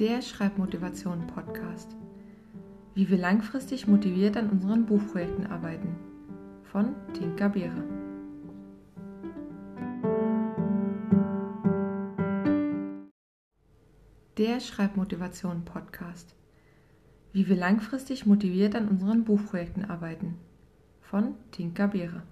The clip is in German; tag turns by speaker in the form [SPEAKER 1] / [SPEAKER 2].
[SPEAKER 1] der Schreibmotivation Podcast. Wie wir langfristig motiviert an unseren Buchprojekten arbeiten. Von Tinka Beere. Der Schreibmotivation Podcast. Wie wir langfristig motiviert an unseren Buchprojekten arbeiten. Von Tinka Beere.